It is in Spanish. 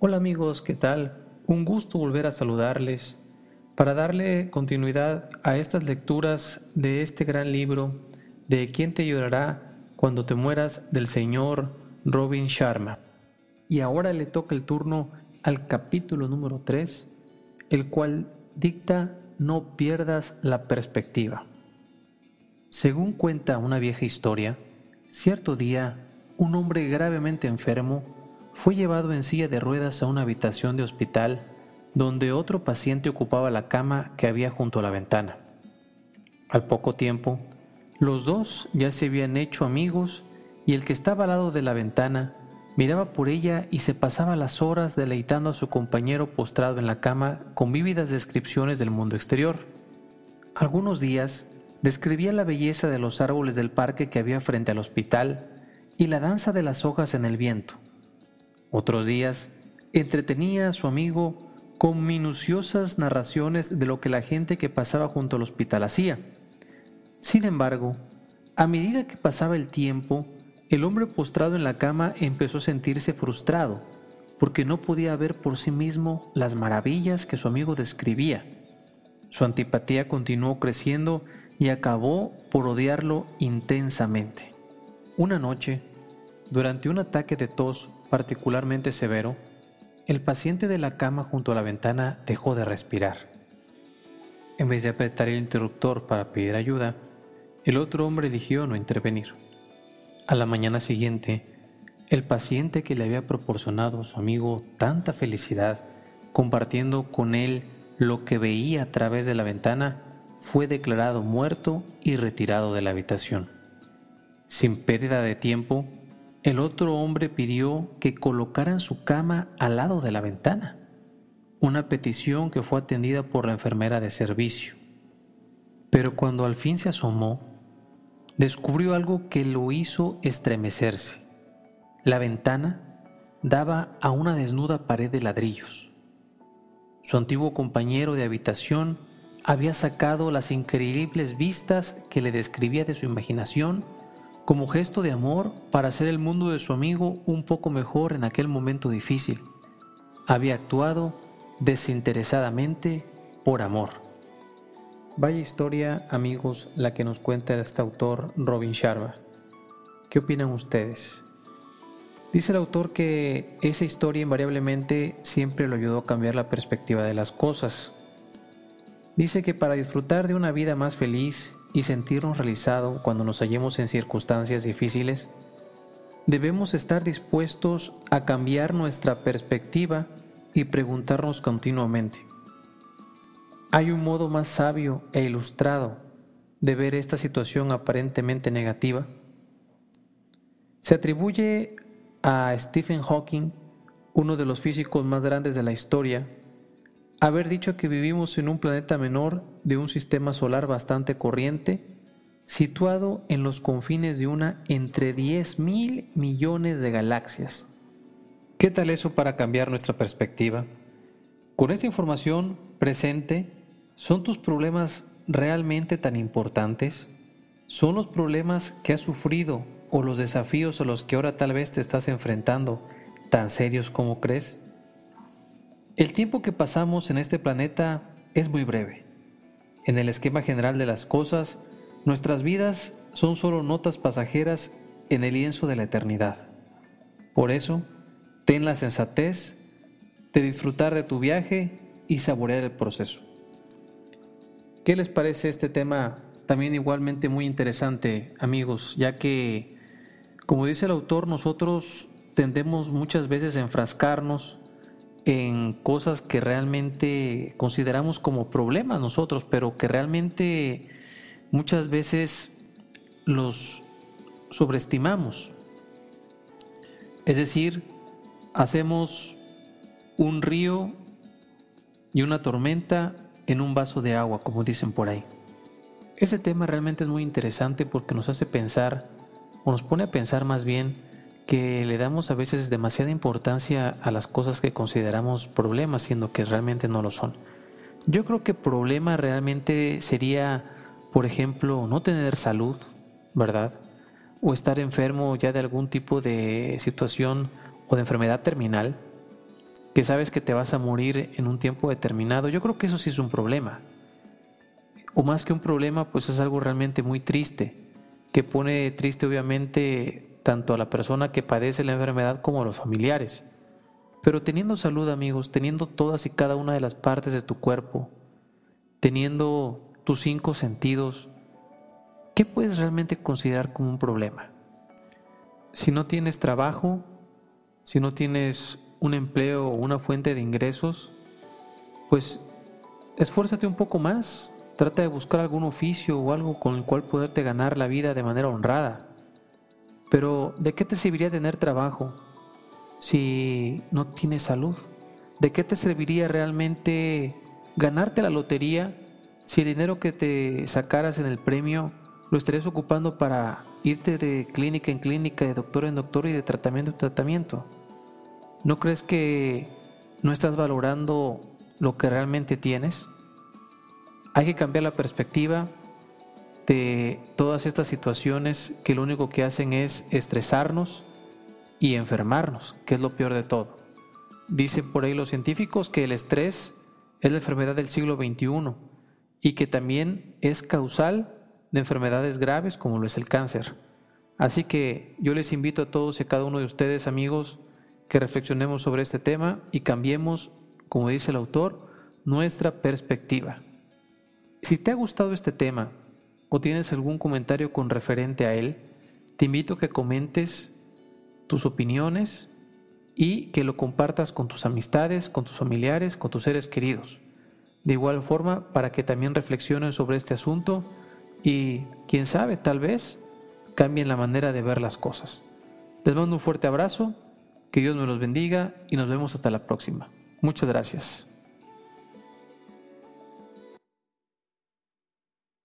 Hola amigos, ¿qué tal? Un gusto volver a saludarles para darle continuidad a estas lecturas de este gran libro de ¿Quién te llorará cuando te mueras? del señor Robin Sharma. Y ahora le toca el turno al capítulo número 3, el cual dicta no pierdas la perspectiva. Según cuenta una vieja historia, cierto día un hombre gravemente enfermo fue llevado en silla de ruedas a una habitación de hospital donde otro paciente ocupaba la cama que había junto a la ventana. Al poco tiempo, los dos ya se habían hecho amigos y el que estaba al lado de la ventana miraba por ella y se pasaba las horas deleitando a su compañero postrado en la cama con vívidas descripciones del mundo exterior. Algunos días describía la belleza de los árboles del parque que había frente al hospital y la danza de las hojas en el viento. Otros días entretenía a su amigo con minuciosas narraciones de lo que la gente que pasaba junto al hospital hacía. Sin embargo, a medida que pasaba el tiempo, el hombre postrado en la cama empezó a sentirse frustrado porque no podía ver por sí mismo las maravillas que su amigo describía. Su antipatía continuó creciendo y acabó por odiarlo intensamente. Una noche, durante un ataque de tos particularmente severo, el paciente de la cama junto a la ventana dejó de respirar. En vez de apretar el interruptor para pedir ayuda, el otro hombre eligió no intervenir. A la mañana siguiente, el paciente que le había proporcionado a su amigo tanta felicidad, compartiendo con él lo que veía a través de la ventana, fue declarado muerto y retirado de la habitación. Sin pérdida de tiempo, el otro hombre pidió que colocaran su cama al lado de la ventana, una petición que fue atendida por la enfermera de servicio. Pero cuando al fin se asomó, descubrió algo que lo hizo estremecerse. La ventana daba a una desnuda pared de ladrillos. Su antiguo compañero de habitación había sacado las increíbles vistas que le describía de su imaginación como gesto de amor para hacer el mundo de su amigo un poco mejor en aquel momento difícil. Había actuado desinteresadamente por amor. Vaya historia, amigos, la que nos cuenta este autor Robin Sharma. ¿Qué opinan ustedes? Dice el autor que esa historia invariablemente siempre lo ayudó a cambiar la perspectiva de las cosas. Dice que para disfrutar de una vida más feliz y sentirnos realizados cuando nos hallemos en circunstancias difíciles, debemos estar dispuestos a cambiar nuestra perspectiva y preguntarnos continuamente, ¿hay un modo más sabio e ilustrado de ver esta situación aparentemente negativa? Se atribuye a Stephen Hawking, uno de los físicos más grandes de la historia, haber dicho que vivimos en un planeta menor de un sistema solar bastante corriente, situado en los confines de una entre 10 mil millones de galaxias. ¿Qué tal eso para cambiar nuestra perspectiva? Con esta información presente, ¿son tus problemas realmente tan importantes? ¿Son los problemas que has sufrido o los desafíos a los que ahora tal vez te estás enfrentando tan serios como crees? El tiempo que pasamos en este planeta es muy breve. En el esquema general de las cosas, nuestras vidas son solo notas pasajeras en el lienzo de la eternidad. Por eso, ten la sensatez de disfrutar de tu viaje y saborear el proceso. ¿Qué les parece este tema también igualmente muy interesante, amigos? Ya que, como dice el autor, nosotros tendemos muchas veces a enfrascarnos en cosas que realmente consideramos como problemas nosotros, pero que realmente muchas veces los sobreestimamos. Es decir, hacemos un río y una tormenta en un vaso de agua, como dicen por ahí. Ese tema realmente es muy interesante porque nos hace pensar, o nos pone a pensar más bien, que le damos a veces demasiada importancia a las cosas que consideramos problemas, siendo que realmente no lo son. Yo creo que problema realmente sería, por ejemplo, no tener salud, ¿verdad? O estar enfermo ya de algún tipo de situación o de enfermedad terminal, que sabes que te vas a morir en un tiempo determinado, yo creo que eso sí es un problema. O más que un problema, pues es algo realmente muy triste, que pone triste obviamente tanto a la persona que padece la enfermedad como a los familiares. Pero teniendo salud amigos, teniendo todas y cada una de las partes de tu cuerpo, teniendo tus cinco sentidos, ¿qué puedes realmente considerar como un problema? Si no tienes trabajo, si no tienes un empleo o una fuente de ingresos, pues esfuérzate un poco más, trata de buscar algún oficio o algo con el cual poderte ganar la vida de manera honrada. Pero ¿de qué te serviría tener trabajo si no tienes salud? ¿De qué te serviría realmente ganarte la lotería si el dinero que te sacaras en el premio lo estarías ocupando para irte de clínica en clínica, de doctor en doctor y de tratamiento en tratamiento? ¿No crees que no estás valorando lo que realmente tienes? Hay que cambiar la perspectiva de todas estas situaciones que lo único que hacen es estresarnos y enfermarnos, que es lo peor de todo. Dicen por ahí los científicos que el estrés es la enfermedad del siglo XXI y que también es causal de enfermedades graves como lo es el cáncer. Así que yo les invito a todos y a cada uno de ustedes, amigos, que reflexionemos sobre este tema y cambiemos, como dice el autor, nuestra perspectiva. Si te ha gustado este tema o tienes algún comentario con referente a él, te invito a que comentes tus opiniones y que lo compartas con tus amistades, con tus familiares, con tus seres queridos. De igual forma, para que también reflexionen sobre este asunto y, quién sabe, tal vez cambien la manera de ver las cosas. Les mando un fuerte abrazo que Dios me los bendiga y nos vemos hasta la próxima. Muchas gracias.